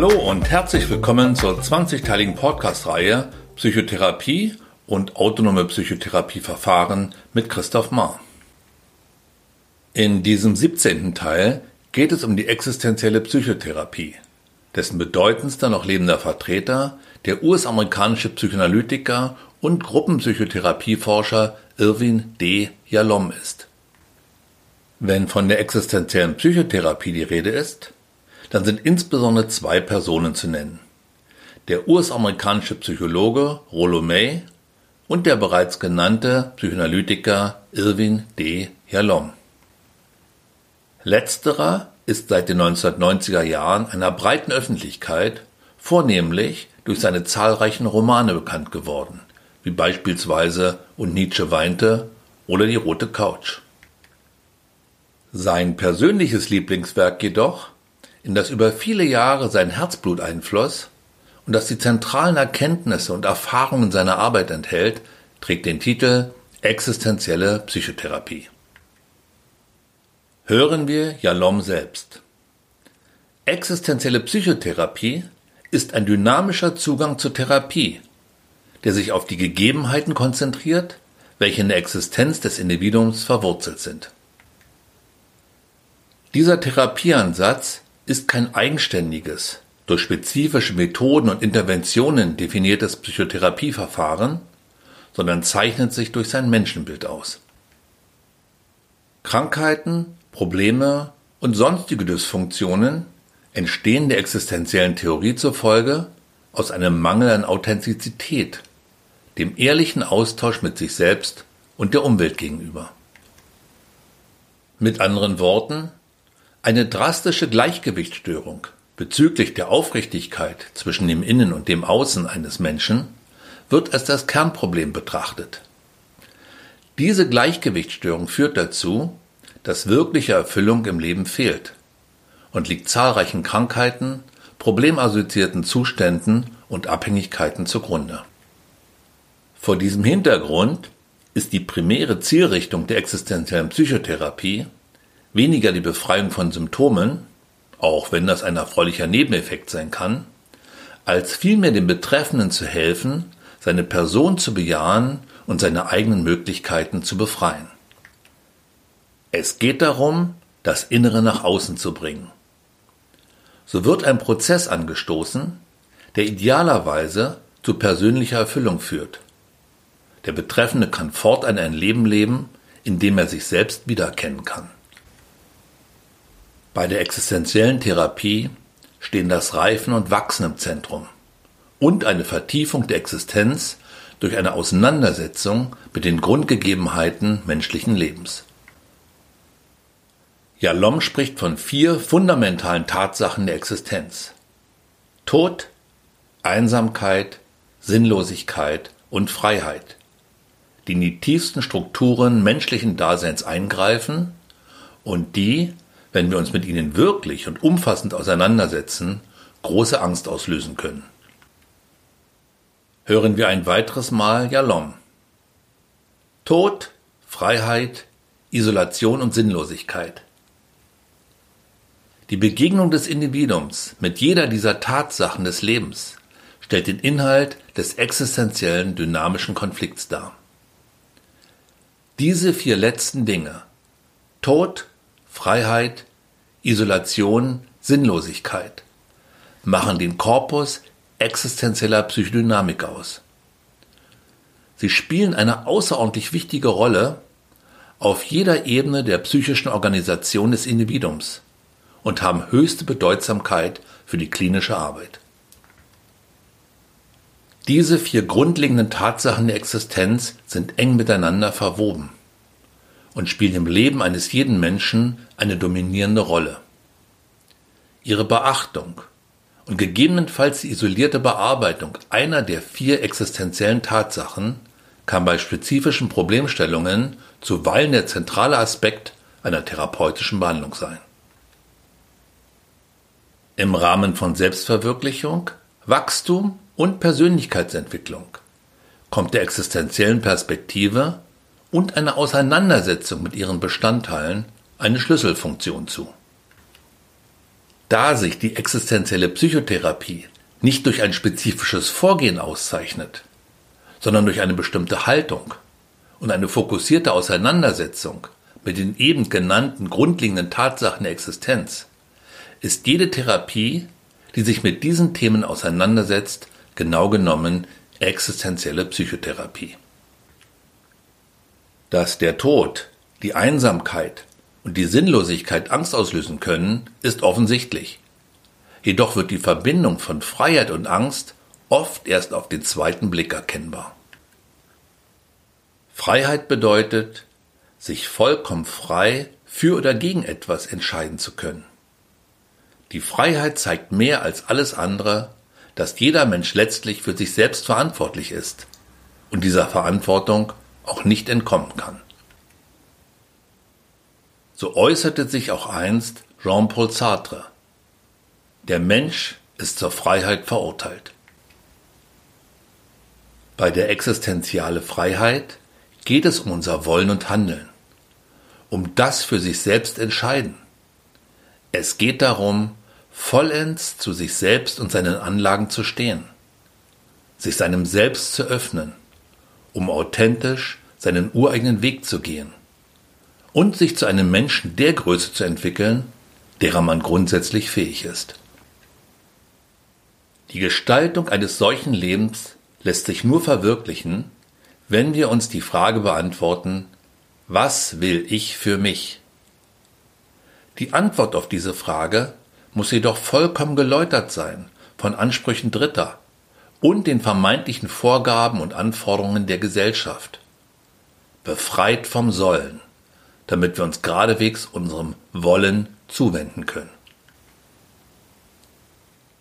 Hallo und herzlich willkommen zur 20-teiligen Podcast-Reihe Psychotherapie und autonome Psychotherapieverfahren mit Christoph Mahr. In diesem 17. Teil geht es um die existenzielle Psychotherapie, dessen bedeutendster noch lebender Vertreter der US-amerikanische Psychoanalytiker und Gruppenpsychotherapieforscher Irwin D. Yalom ist. Wenn von der existenziellen Psychotherapie die Rede ist, dann sind insbesondere zwei Personen zu nennen. Der US-amerikanische Psychologe Rollo May und der bereits genannte Psychoanalytiker Irwin D. Yalom. Letzterer ist seit den 1990er Jahren einer breiten Öffentlichkeit vornehmlich durch seine zahlreichen Romane bekannt geworden, wie beispielsweise Und Nietzsche weinte oder Die rote Couch. Sein persönliches Lieblingswerk jedoch, in das über viele Jahre sein Herzblut einfloss und das die zentralen Erkenntnisse und Erfahrungen seiner Arbeit enthält, trägt den Titel Existenzielle Psychotherapie. Hören wir Jalom selbst. Existenzielle Psychotherapie ist ein dynamischer Zugang zur Therapie, der sich auf die Gegebenheiten konzentriert, welche in der Existenz des Individuums verwurzelt sind. Dieser Therapieansatz ist kein eigenständiges, durch spezifische Methoden und Interventionen definiertes Psychotherapieverfahren, sondern zeichnet sich durch sein Menschenbild aus. Krankheiten Probleme und sonstige Dysfunktionen entstehen der existenziellen Theorie zufolge aus einem Mangel an Authentizität, dem ehrlichen Austausch mit sich selbst und der Umwelt gegenüber. Mit anderen Worten, eine drastische Gleichgewichtsstörung bezüglich der Aufrichtigkeit zwischen dem Innen und dem Außen eines Menschen wird als das Kernproblem betrachtet. Diese Gleichgewichtsstörung führt dazu, dass wirkliche Erfüllung im Leben fehlt und liegt zahlreichen Krankheiten, problemassoziierten Zuständen und Abhängigkeiten zugrunde. Vor diesem Hintergrund ist die primäre Zielrichtung der existenziellen Psychotherapie weniger die Befreiung von Symptomen, auch wenn das ein erfreulicher Nebeneffekt sein kann, als vielmehr dem Betreffenden zu helfen, seine Person zu bejahen und seine eigenen Möglichkeiten zu befreien. Es geht darum, das Innere nach außen zu bringen. So wird ein Prozess angestoßen, der idealerweise zu persönlicher Erfüllung führt. Der Betreffende kann fortan ein Leben leben, in dem er sich selbst wiedererkennen kann. Bei der existenziellen Therapie stehen das Reifen und Wachsen im Zentrum und eine Vertiefung der Existenz durch eine Auseinandersetzung mit den Grundgegebenheiten menschlichen Lebens. Jalom spricht von vier fundamentalen Tatsachen der Existenz. Tod, Einsamkeit, Sinnlosigkeit und Freiheit, die in die tiefsten Strukturen menschlichen Daseins eingreifen und die, wenn wir uns mit ihnen wirklich und umfassend auseinandersetzen, große Angst auslösen können. Hören wir ein weiteres Mal Jalom. Tod, Freiheit, Isolation und Sinnlosigkeit. Die Begegnung des Individuums mit jeder dieser Tatsachen des Lebens stellt den Inhalt des existenziellen dynamischen Konflikts dar. Diese vier letzten Dinge Tod, Freiheit, Isolation, Sinnlosigkeit machen den Korpus existenzieller Psychodynamik aus. Sie spielen eine außerordentlich wichtige Rolle auf jeder Ebene der psychischen Organisation des Individuums und haben höchste Bedeutsamkeit für die klinische Arbeit. Diese vier grundlegenden Tatsachen der Existenz sind eng miteinander verwoben und spielen im Leben eines jeden Menschen eine dominierende Rolle. Ihre Beachtung und gegebenenfalls die isolierte Bearbeitung einer der vier existenziellen Tatsachen kann bei spezifischen Problemstellungen zuweilen der zentrale Aspekt einer therapeutischen Behandlung sein. Im Rahmen von Selbstverwirklichung, Wachstum und Persönlichkeitsentwicklung kommt der existenziellen Perspektive und einer Auseinandersetzung mit ihren Bestandteilen eine Schlüsselfunktion zu. Da sich die existenzielle Psychotherapie nicht durch ein spezifisches Vorgehen auszeichnet, sondern durch eine bestimmte Haltung und eine fokussierte Auseinandersetzung mit den eben genannten grundlegenden Tatsachen der Existenz, ist jede Therapie, die sich mit diesen Themen auseinandersetzt, genau genommen existenzielle Psychotherapie. Dass der Tod, die Einsamkeit und die Sinnlosigkeit Angst auslösen können, ist offensichtlich. Jedoch wird die Verbindung von Freiheit und Angst oft erst auf den zweiten Blick erkennbar. Freiheit bedeutet, sich vollkommen frei für oder gegen etwas entscheiden zu können. Die Freiheit zeigt mehr als alles andere, dass jeder Mensch letztlich für sich selbst verantwortlich ist und dieser Verantwortung auch nicht entkommen kann. So äußerte sich auch einst Jean-Paul Sartre. Der Mensch ist zur Freiheit verurteilt. Bei der existenziale Freiheit geht es um unser Wollen und Handeln, um das für sich selbst entscheiden. Es geht darum, vollends zu sich selbst und seinen Anlagen zu stehen, sich seinem Selbst zu öffnen, um authentisch seinen ureigenen Weg zu gehen und sich zu einem Menschen der Größe zu entwickeln, derer man grundsätzlich fähig ist. Die Gestaltung eines solchen Lebens lässt sich nur verwirklichen, wenn wir uns die Frage beantworten, was will ich für mich? Die Antwort auf diese Frage muss jedoch vollkommen geläutert sein von Ansprüchen Dritter und den vermeintlichen Vorgaben und Anforderungen der Gesellschaft. Befreit vom Sollen, damit wir uns geradewegs unserem Wollen zuwenden können.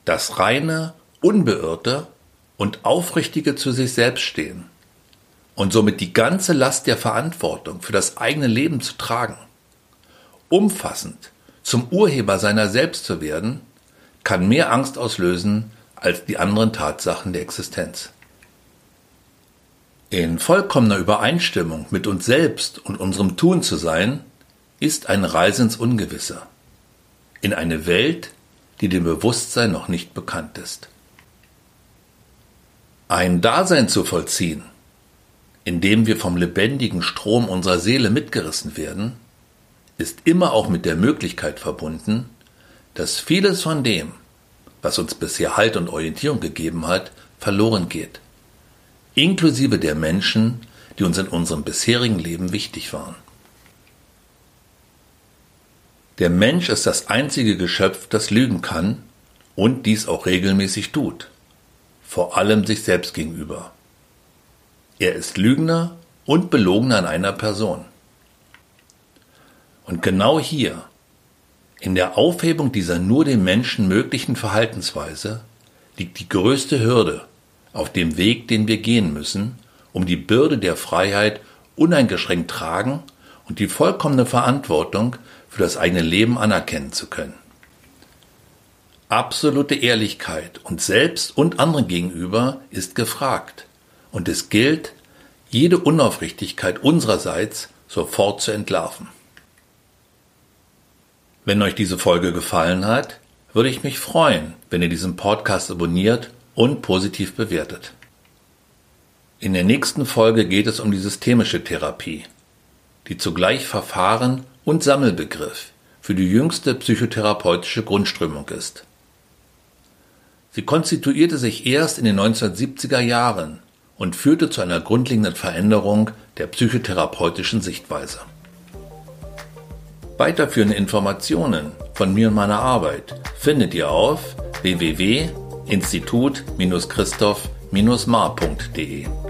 Das reine, unbeirrte und aufrichtige zu sich selbst stehen und somit die ganze Last der Verantwortung für das eigene Leben zu tragen, umfassend zum Urheber seiner selbst zu werden, kann mehr Angst auslösen als die anderen Tatsachen der Existenz. In vollkommener Übereinstimmung mit uns selbst und unserem Tun zu sein, ist eine Reise ins Ungewisse, in eine Welt, die dem Bewusstsein noch nicht bekannt ist. Ein Dasein zu vollziehen, in dem wir vom lebendigen Strom unserer Seele mitgerissen werden, ist immer auch mit der Möglichkeit verbunden, dass vieles von dem, was uns bisher Halt und Orientierung gegeben hat, verloren geht, inklusive der Menschen, die uns in unserem bisherigen Leben wichtig waren. Der Mensch ist das einzige Geschöpf, das lügen kann und dies auch regelmäßig tut, vor allem sich selbst gegenüber. Er ist Lügner und Belogener in einer Person. Und genau hier, in der Aufhebung dieser nur dem Menschen möglichen Verhaltensweise, liegt die größte Hürde auf dem Weg, den wir gehen müssen, um die Bürde der Freiheit uneingeschränkt tragen und die vollkommene Verantwortung für das eigene Leben anerkennen zu können. Absolute Ehrlichkeit uns selbst und anderen gegenüber ist gefragt und es gilt, jede Unaufrichtigkeit unsererseits sofort zu entlarven. Wenn euch diese Folge gefallen hat, würde ich mich freuen, wenn ihr diesen Podcast abonniert und positiv bewertet. In der nächsten Folge geht es um die systemische Therapie, die zugleich Verfahren und Sammelbegriff für die jüngste psychotherapeutische Grundströmung ist. Sie konstituierte sich erst in den 1970er Jahren und führte zu einer grundlegenden Veränderung der psychotherapeutischen Sichtweise. Weiterführende Informationen von mir und meiner Arbeit findet ihr auf www.institut-christoph-mar.de.